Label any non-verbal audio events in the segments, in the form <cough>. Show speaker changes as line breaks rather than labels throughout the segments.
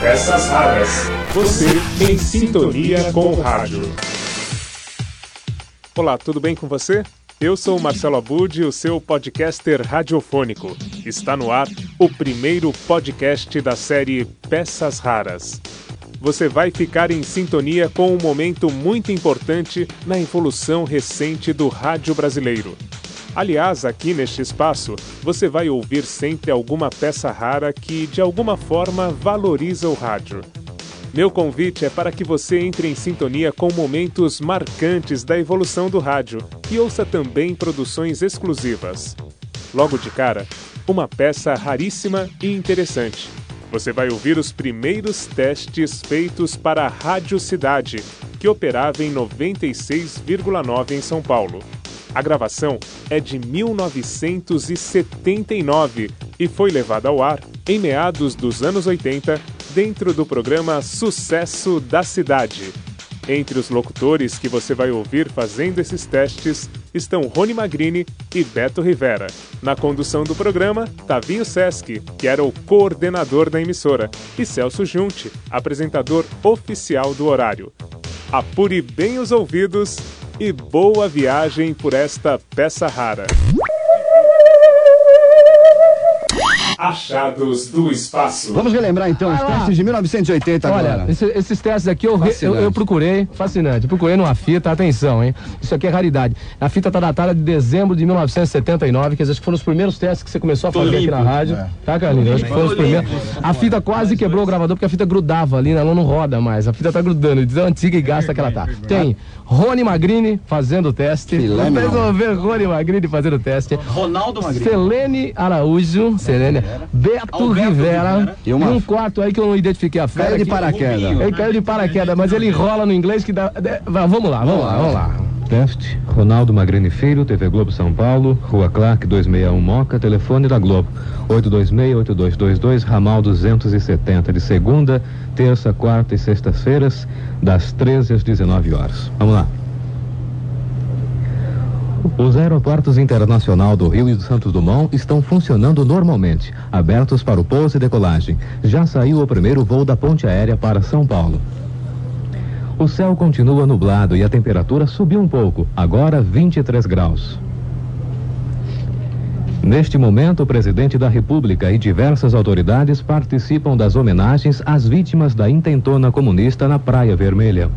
Peças raras. Você em sintonia com o rádio.
Olá, tudo bem com você? Eu sou Marcelo Abud, o seu podcaster radiofônico. Está no ar o primeiro podcast da série Peças Raras. Você vai ficar em sintonia com um momento muito importante na evolução recente do rádio brasileiro. Aliás, aqui neste espaço, você vai ouvir sempre alguma peça rara que, de alguma forma, valoriza o rádio. Meu convite é para que você entre em sintonia com momentos marcantes da evolução do rádio e ouça também produções exclusivas. Logo de cara, uma peça raríssima e interessante. Você vai ouvir os primeiros testes feitos para a Rádio Cidade, que operava em 96,9 em São Paulo. A gravação é de 1979 e foi levada ao ar em meados dos anos 80 dentro do programa Sucesso da Cidade. Entre os locutores que você vai ouvir fazendo esses testes estão Rony Magrini e Beto Rivera. Na condução do programa, Tavinho Sesc, que era o coordenador da emissora, e Celso Junte, apresentador oficial do horário. Apure bem os ouvidos e boa viagem por esta peça rara.
Achados do espaço.
Vamos relembrar então os testes de 1980
Olha,
agora.
esse- esses testes aqui eu, eu, eu procurei, fascinante, procurei numa fita, atenção, hein? Isso aqui é raridade. A fita tá datada de dezembro de 1979, quer dizer, acho que foram os primeiros testes que você começou a fazer aqui na rádio. Tá, Carlinhos? Acho que foram os primeiros. A fita quase quebrou o gravador porque a fita grudava ali, né? ela não roda mais. A fita tá grudando, de tão antiga e gasta que ela tá. Tem Rony Magrini fazendo o teste.
Filé
Vocês
mignon.
vão ver Rony Magrini fazendo o teste.
Ronaldo Magrini.
Selene Araújo, Selene, Beto Rivera, e,
uma-
um quarto aí que eu não identifiquei a fera.
Caiu de
que-
paraquedas.
Ele caiu de paraquedas, mas ele enrola no inglês que dá. vamos lá, vamos lá, vamos lá.
Teste, Ronaldo Magrini Filho, TV Globo São Paulo, Rua Clark 261 Moca, telefone da Globo, 826-8222, ramal 270, de segunda, terça, quarta e sextas-feiras, das 13 às 19 horas. Vamos lá. Os aeroportos internacional do Rio e do Santos Dumont estão funcionando normalmente, abertos para o pouso e decolagem. Já saiu o primeiro voo da ponte aérea para São Paulo. O céu continua nublado e a temperatura subiu um pouco, agora 23 graus. Neste momento, o presidente da República e diversas autoridades participam das homenagens às vítimas da intentona comunista na Praia Vermelha.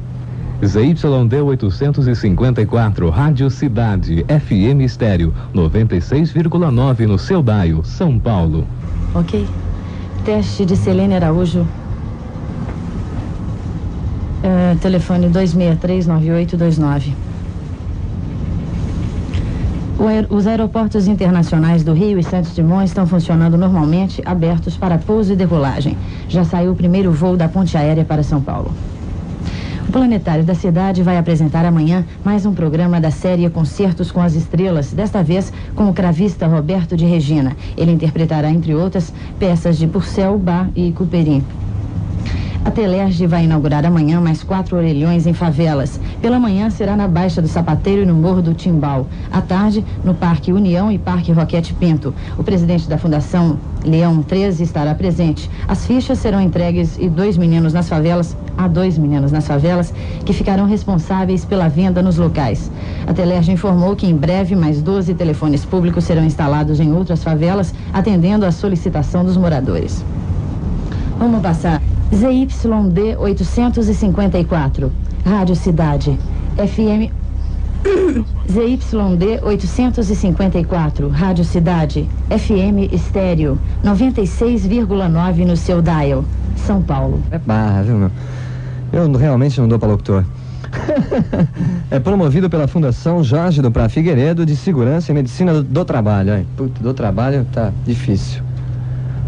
ZYD 854, Rádio Cidade, FM Estéreo, 96,9 no seu Daio, São Paulo.
Ok. Teste de Selene Araújo. É, telefone 2639829. O aer- Os aeroportos internacionais do Rio e Santos Dumont estão funcionando normalmente, abertos para pouso e decolagem. Já saiu o primeiro voo da ponte aérea para São Paulo. O Planetário da Cidade vai apresentar amanhã mais um programa da série Concertos com as Estrelas, desta vez com o cravista Roberto de Regina. Ele interpretará, entre outras, peças de Purcell, Bach e Couperin. A Telerge vai inaugurar amanhã mais quatro orelhões em favelas. Pela manhã será na Baixa do Sapateiro e no Morro do Timbal. À tarde, no Parque União e Parque Roquete Pinto. O presidente da Fundação Leão 13 estará presente. As fichas serão entregues e dois meninos nas favelas, há dois meninos nas favelas, que ficarão responsáveis pela venda nos locais. A Telerge informou que em breve mais 12 telefones públicos serão instalados em outras favelas, atendendo à solicitação dos moradores. Vamos passar. ZYD 854, Rádio Cidade, FM. ZYD 854, Rádio Cidade, FM Estéreo, 96,9 no seu dial, São Paulo.
É barra, viu, meu? Eu realmente não dou pra locutor. <laughs> é promovido pela Fundação Jorge do Prá Figueiredo de Segurança e Medicina do, do Trabalho. Ai, puta, do trabalho tá difícil.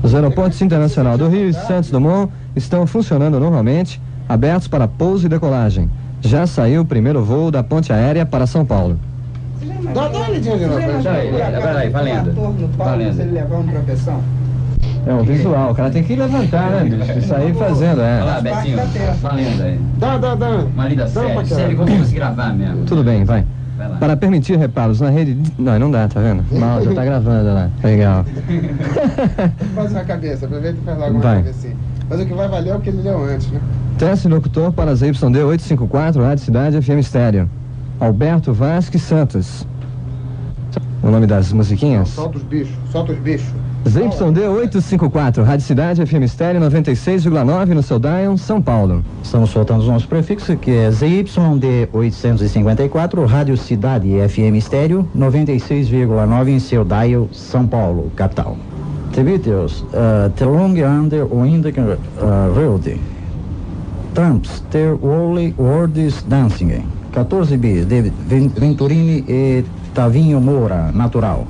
Os aeroportos internacional do Rio e Santos Dumont estão funcionando normalmente, abertos para pouso e decolagem. Já saiu o primeiro voo da ponte aérea para São Paulo.
Peraí, valendo. Valendo.
É um visual, o cara tem que levantar, né, bicho? Isso aí fazendo,
Olha lá,
é.
Betinho. Valendo aí.
Dá, dá, dá.
Uma lida séria. Sério, como você gravar mesmo.
Tudo bem, vai. para permitir reparos na rede. Não, não dá, tá vendo? Mal, já tá gravando lá. Legal. <laughs>
Faz uma cabeça, aproveita e faz logo uma
Vai.
cabecinha. Mas o que vai valer é o que ele leu antes, né?
Teste locutor para ZYD 854, Rádio Cidade FM Estéreo. Alberto Vasques Santos. O nome das musiquinhas?
Solta os bichos, solta os bichos.
ZYD 854, Rádio Cidade FM Estéreo 96,9 no seu Dion, São Paulo.
Estamos soltando os nossos prefixos, que é ZYD 854, Rádio Cidade FM Estéreo, 96,9 em seu dial, São Paulo, capital. The Beatles, uh, The Long Under o Indic uh, Road. Tramps, The Wally Words Dancing. 14 bis, de Ven- Venturini e Tavinho Moura, natural.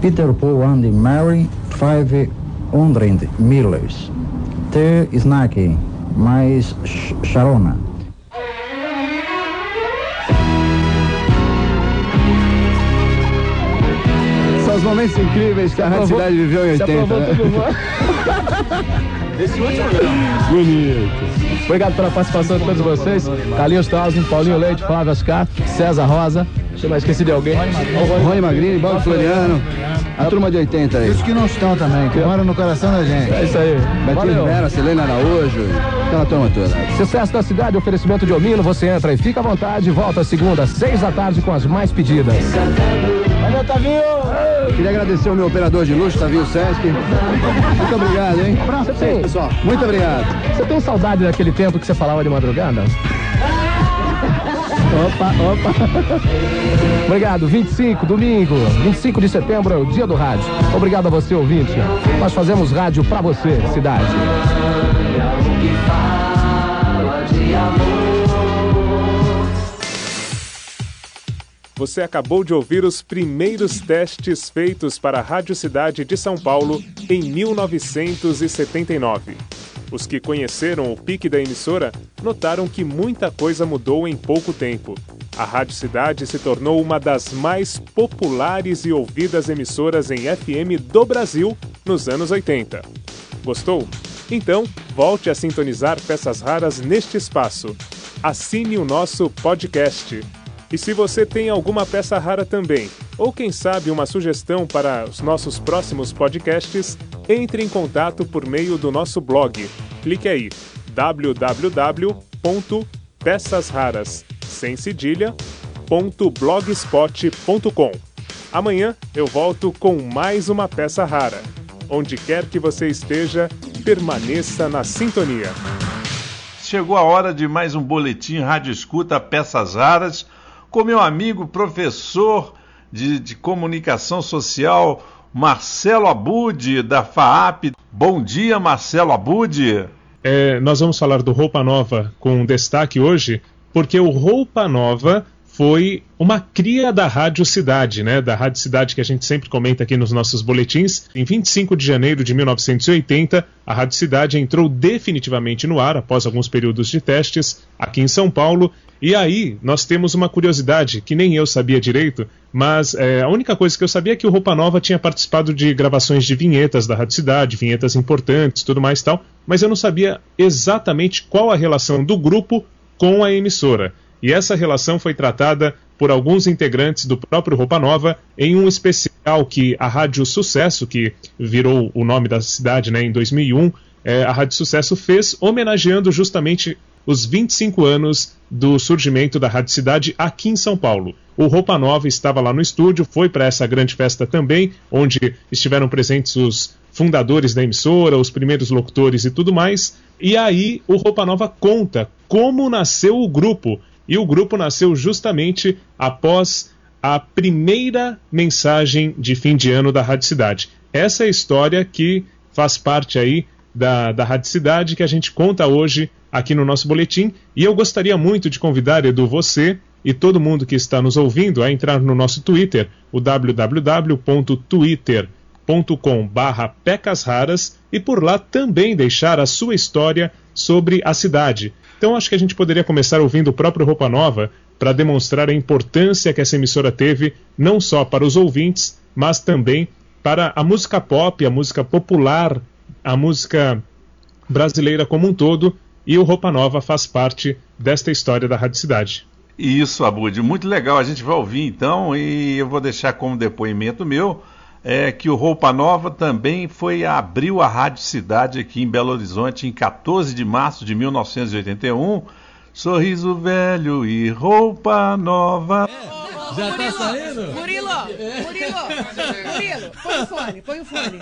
Peter Paul and Mary, 500 Millers. The Snack, mais Sh-
momentos incríveis que a Rádio Cidade viveu em
Se
80.
aprovou
né?
tudo bom. <laughs>
Bonito.
Obrigado pela participação de todos vocês. Carlinhos Tausen, Paulinho Leite, Flávio Ascar, César Rosa. Deixa eu mais esqueci de alguém.
Rony Magrini, Bob Floriano, a turma de 80 aí.
Os que não estão também, que moram no coração da gente.
É isso aí.
Betinho. Vera, Selena Araújo, aquela turma toda.
Sucesso da cidade, oferecimento de Omino, você entra e fica à vontade. Volta segunda, seis da tarde com as mais pedidas.
Valeu, Tavinho!
Queria agradecer ao meu operador de luxo, Tavinho Sesc. Muito obrigado, hein?
Você tem,
Pessoal, muito obrigado.
você tem saudade daquele tempo que você falava de madrugada? <laughs> Opa, opa. Obrigado. 25, domingo, 25 de setembro é o dia do rádio. Obrigado a você, ouvinte. Nós fazemos rádio pra você, cidade.
Você acabou de ouvir os primeiros testes feitos para a Rádio Cidade de São Paulo em 1979. Os que conheceram o pique da emissora notaram que muita coisa mudou em pouco tempo. A Rádio Cidade se tornou uma das mais populares e ouvidas emissoras em FM do Brasil nos anos 80. Gostou? Então, volte a sintonizar peças raras neste espaço. Assine o nosso podcast. E se você tem alguma peça rara também, ou quem sabe uma sugestão para os nossos próximos podcasts, entre em contato por meio do nosso blog. Clique aí www.peçasraras sem cedilha.blogspot.com. Amanhã eu volto com mais uma peça rara. Onde quer que você esteja, permaneça na sintonia.
Chegou a hora de mais um boletim Rádio Escuta Peças Raras com meu amigo professor de, de comunicação social Marcelo Abud da FAAP. Bom dia, Marcelo Abud.
É, nós vamos falar do Roupa Nova com destaque hoje, porque o Roupa Nova foi uma cria da Rádio Cidade, né? Da Rádio Cidade que a gente sempre comenta aqui nos nossos boletins. Em 25 de janeiro de 1980, a Rádio Cidade entrou definitivamente no ar após alguns períodos de testes aqui em São Paulo. E aí nós temos uma curiosidade que nem eu sabia direito, mas é, a única coisa que eu sabia é que o Roupa Nova tinha participado de gravações de vinhetas da Rádio Cidade, vinhetas importantes, tudo mais tal, mas eu não sabia exatamente qual a relação do grupo com a emissora. E essa relação foi tratada por alguns integrantes do próprio Roupa Nova em um especial que a Rádio Sucesso, que virou o nome da cidade né, em 2001, é, a Rádio Sucesso fez, homenageando justamente os 25 anos do surgimento da Rádio Cidade aqui em São Paulo. O Roupa Nova estava lá no estúdio, foi para essa grande festa também, onde estiveram presentes os fundadores da emissora, os primeiros locutores e tudo mais. E aí o Roupa Nova conta como nasceu o grupo. E o grupo nasceu justamente após a primeira mensagem de fim de ano da Rádio Cidade. Essa é a história que faz parte aí da, da Rádio Cidade que a gente conta hoje aqui no nosso boletim. E eu gostaria muito de convidar, Edu, você e todo mundo que está nos ouvindo a entrar no nosso Twitter, o www.twitter.com pecasraras e por lá também deixar a sua história sobre a cidade. Então acho que a gente poderia começar ouvindo o próprio Roupa Nova para demonstrar a importância que essa emissora teve não só para os ouvintes, mas também para a música pop, a música popular, a música brasileira como um todo, e o Roupa Nova faz parte desta história da Rádio Cidade.
Isso, Abud, muito legal. A gente vai ouvir então e eu vou deixar como depoimento meu é, que o Roupa Nova também foi abriu a Rádio Cidade aqui em Belo Horizonte em 14 de março de 1981. Sorriso velho e roupa nova.
É, já tá saindo?
Murilo, Murilo, Murilo, põe o fone, põe o fone.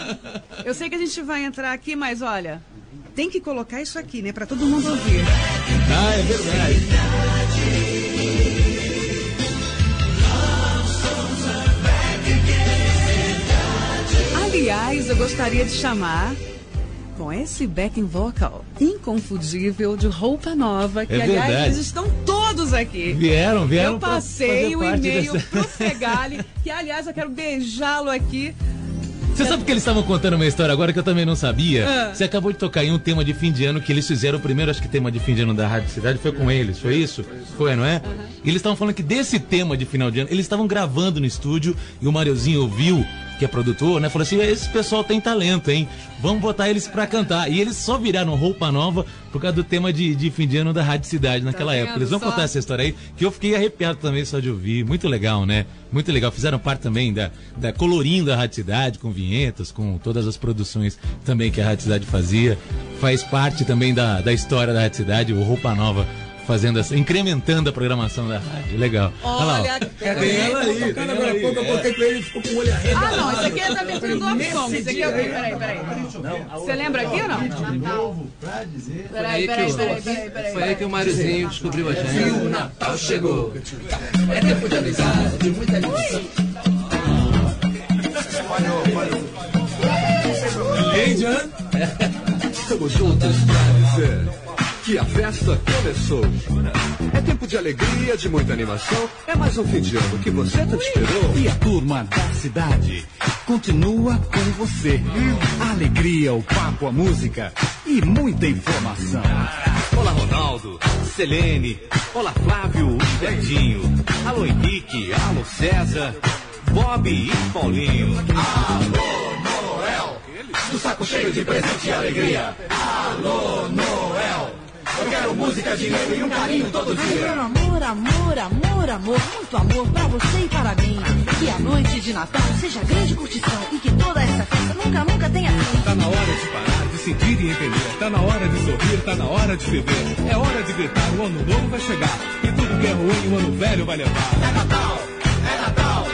Eu sei que a gente vai entrar aqui, mas olha, tem que colocar isso aqui, né, para todo mundo ouvir.
Ah, é verdade.
Aliás, eu gostaria de chamar com esse backing vocal inconfundível de roupa nova, que
É
aliás eles estão todos aqui.
Vieram, vieram
Eu passei o e-mail
dessa-
pro Fegali, que aliás eu quero beijá-lo aqui.
Você sabe que eles estavam contando uma história agora que eu também não sabia?
Ah.
Você acabou de tocar em um tema de fim de ano que eles fizeram o primeiro, acho que tema de fim de ano da Rádio Cidade foi com eles, foi isso? Foi, não é? E eles estavam falando que desse tema de final de ano, eles estavam gravando no estúdio e o Mariozinho ouviu, que é produtor, né? Falou assim: esse pessoal tem talento, hein? Vamos botar eles pra cantar. E eles só viraram roupa nova por causa do tema de, de fim de ano da Rádio Cidade naquela
vendo
época. Eles vão
só?
contar essa história aí, que eu fiquei arrepiado também só de ouvir. Muito legal, né? Muito legal. Fizeram parte também da, da colorindo a Rádio Cidade, com vinhetas, com todas as produções também que a Rádio Cidade fazia. Faz parte também da, da história da Rádio Cidade, o Roupa Nova fazendo essa, incrementando a programação da rádio. Legal.
Olha,
Cadê ela aí?
Tocando agora há pouco, eu botei pra ele e ficou com o olho arregalado.
Ah, não, isso aqui é da abertura do Opsom. Isso aqui é o quê? Peraí, peraí. Você lembra aqui ou não? Peraí, peraí, peraí, peraí, peraí.
Foi aí que o Mariozinho descobriu a gente.
E o Natal chegou. É tempo de amizade, de muita lição.
Ei, Jan? Estamos juntos pra dizer que a festa começou. É tempo de alegria, de muita animação. É mais um fim de ano que você tanto esperou.
E a turma da cidade continua com você. A alegria, o papo, a música e muita informação.
Olá, Ronaldo, Selene, olá, Flávio e Verdinho. Alô, Henrique, alô, César, Bob e Paulinho.
Alô, Noel, do saco cheio de presente e alegria. Alô, Noel, eu quero música, dinheiro e um carinho todo
Eu
dia.
quero amor, amor, amor, amor, muito amor pra você e para mim. Que a noite de Natal seja grande curtição e que toda essa festa nunca, nunca tenha fim.
Tá na hora de parar, de sentir e entender. Tá na hora de sorrir, tá na hora de viver. É hora de gritar, o ano novo vai chegar. E tudo que é ruim, o ano velho vai levar.
É Natal, é Natal,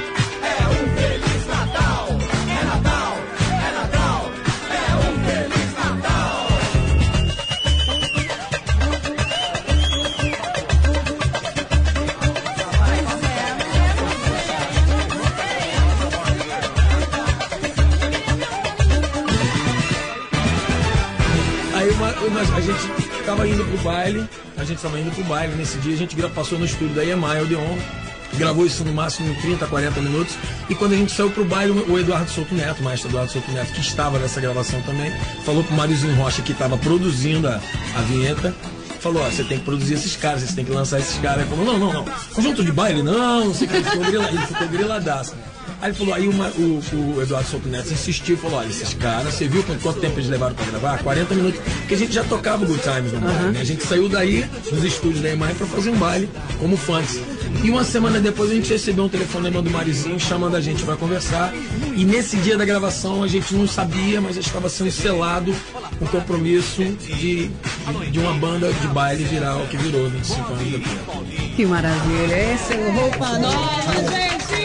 Uma- nós- a gente tava indo pro baile, a gente tava indo pro baile nesse dia, a gente passou no estúdio da EMI Odeon, gravou isso no máximo em 30, 40 minutos, e quando a gente saiu pro baile, o Eduardo Souto Neto, o maestro Eduardo Souto Neto, que estava nessa gravação também, falou pro Mariozinho Rocha, que estava produzindo a, a vinheta, falou, ó, você tem que produzir esses caras, você tem que lançar esses caras. Ele falou, não, não, não, conjunto de baile, não, não sei o que, ele ficou, grila, ele ficou griladaço. Aí ele falou, aí uma- o, o Eduardo Souto Neto insistiu falou, olha, esses caras, você viu quanto, tempo eles levaram pra gravar? 40 minutos, porque a gente já tocava o Good Times no baile, né? A gente saiu daí, dos estúdios da EMAI, pra fazer um baile como fãs. E uma semana depois a gente recebeu um telefonema do Marizinho chamando a gente pra conversar. E nesse dia da gravação a gente não sabia, mas estava sendo selado um compromisso de, de, de uma banda de baile virar o que virou 25 anos depois.
Que maravilha. Esse é o Roupa Nova, gente!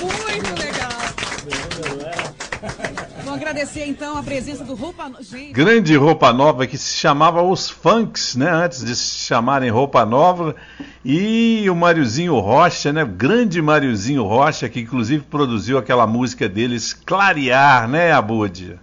Muito legal. Vamos agradecer então a presença do Roupa Nova. Gente,
Grande roupa nova que se chamava Os Funks, né? Antes de se chamarem Roupa Nova. E o Mariozinho Rocha, né? O grande Mariozinho Rocha, que inclusive produziu aquela música deles, Clarear, né, Abud?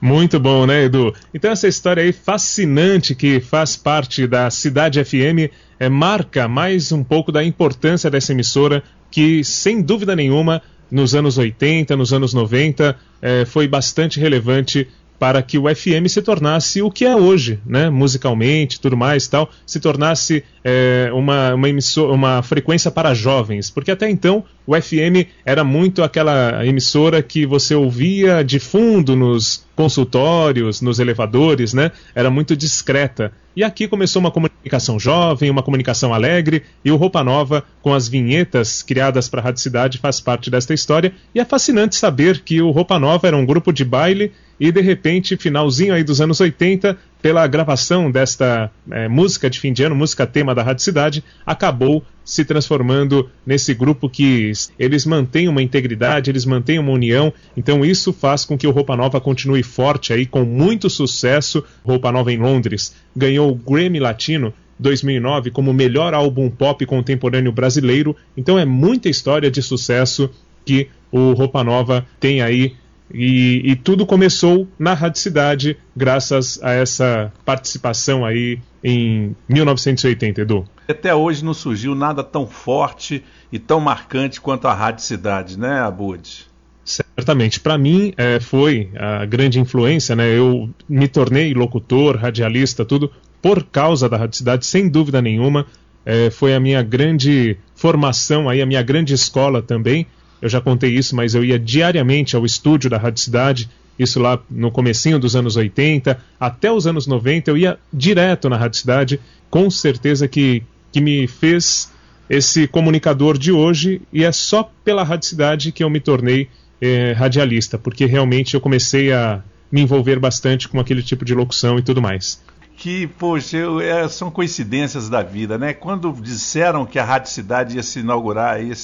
Muito bom, né, Edu? Então essa história aí fascinante que faz parte da Cidade FM é, marca mais um pouco da importância dessa emissora que, sem dúvida nenhuma, nos anos 80, nos anos 90, eh, foi bastante relevante para que o FM se tornasse o que é hoje, né? musicalmente, tudo mais tal, se tornasse eh, uma, uma, uma frequência para jovens, porque até então o FM era muito aquela emissora que você ouvia de fundo nos consultórios, nos elevadores, né? Era muito discreta. E aqui começou uma comunicação jovem, uma comunicação alegre, e o Roupa Nova, com as vinhetas criadas para a Rádio Cidade, faz parte desta história. E é fascinante saber que o Roupa Nova era um grupo de baile e de repente, finalzinho aí dos anos 80, pela gravação desta é, música de fim de ano, música tema da Rádio Cidade, acabou se transformando nesse grupo que eles mantêm uma integridade, eles mantêm uma união, então isso faz com que o Roupa Nova continue forte aí, com muito sucesso. Roupa Nova em Londres ganhou o Grammy Latino 2009 como melhor álbum pop contemporâneo brasileiro, então é muita história de sucesso que o Roupa Nova tem aí e, e, tudo começou na Rádio Cidade, graças a essa participação aí em 1980, Edu.
Até hoje não surgiu nada tão forte e tão marcante quanto a Rádio Cidade, né, Abud?
Certamente. Para mim, é, foi a grande influência, né? Eu me tornei locutor, radialista, tudo, por causa da Rádio Cidade, sem dúvida nenhuma. É, foi a minha grande formação, aí, a minha grande escola também eu já contei isso, mas eu ia diariamente ao estúdio da Rádio Cidade, isso lá no comecinho dos anos 80, até os anos 90, eu ia direto na Rádio Cidade, com certeza que, que me fez esse comunicador de hoje, e é só pela Rádio Cidade que eu me tornei eh, radialista, porque realmente eu comecei a me envolver bastante com aquele tipo de locução e tudo mais
que, poxa, eu, é, são coincidências da vida, né? Quando disseram que a Rádio Cidade ia se inaugurar, ia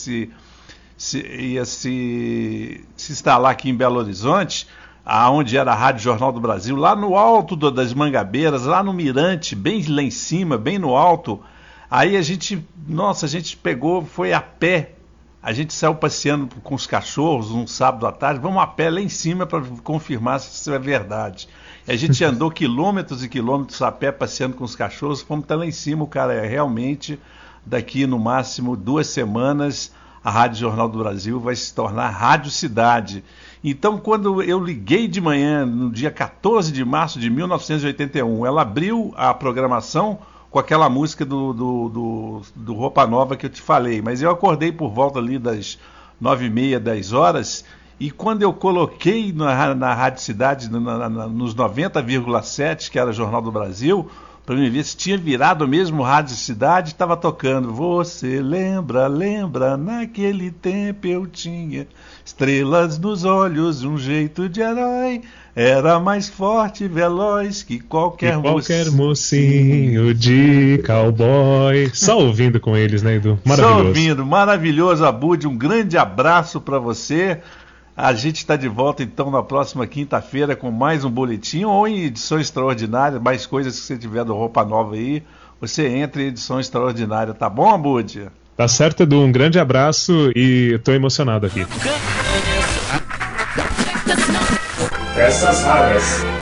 se, ia se, se instalar aqui em Belo Horizonte, aonde era a Rádio Jornal do Brasil, lá no alto do, das Mangabeiras, lá no Mirante, bem lá em cima, bem no alto. Aí a gente, nossa, a gente pegou, foi a pé. A gente saiu passeando com os cachorros um sábado à tarde, vamos a pé lá em cima para confirmar se isso é verdade. A gente <laughs> andou quilômetros e quilômetros a pé passeando com os cachorros, fomos até lá em cima, o cara é realmente daqui no máximo duas semanas a Rádio Jornal do Brasil vai se tornar Rádio Cidade. Então, quando eu liguei de manhã, no dia 14 de março de 1981, ela abriu a programação com aquela música do, do, do, do Roupa Nova que eu te falei, mas eu acordei por volta ali das nove e meia, dez horas, e quando eu coloquei na, na Rádio Cidade, na, na, nos 90,7, que era Jornal do Brasil, para mim ver se tinha virado mesmo Rádio Cidade, estava tocando. Você lembra, lembra, naquele tempo eu tinha estrelas nos olhos, um jeito de herói. Era mais forte e veloz que qualquer,
que qualquer mocinho de cowboy. Só ouvindo com eles, né, Edu?
Maravilhoso. Só ouvindo, maravilhoso, Abud. Um grande abraço para você. A gente está de volta então na próxima quinta-feira com mais um boletim ou em edição extraordinária, mais coisas que você tiver do Roupa Nova aí. Você entra em edição extraordinária, tá bom, Abud?
Tá certo, Edu. Um grande abraço e estou emocionado aqui. Peças raras.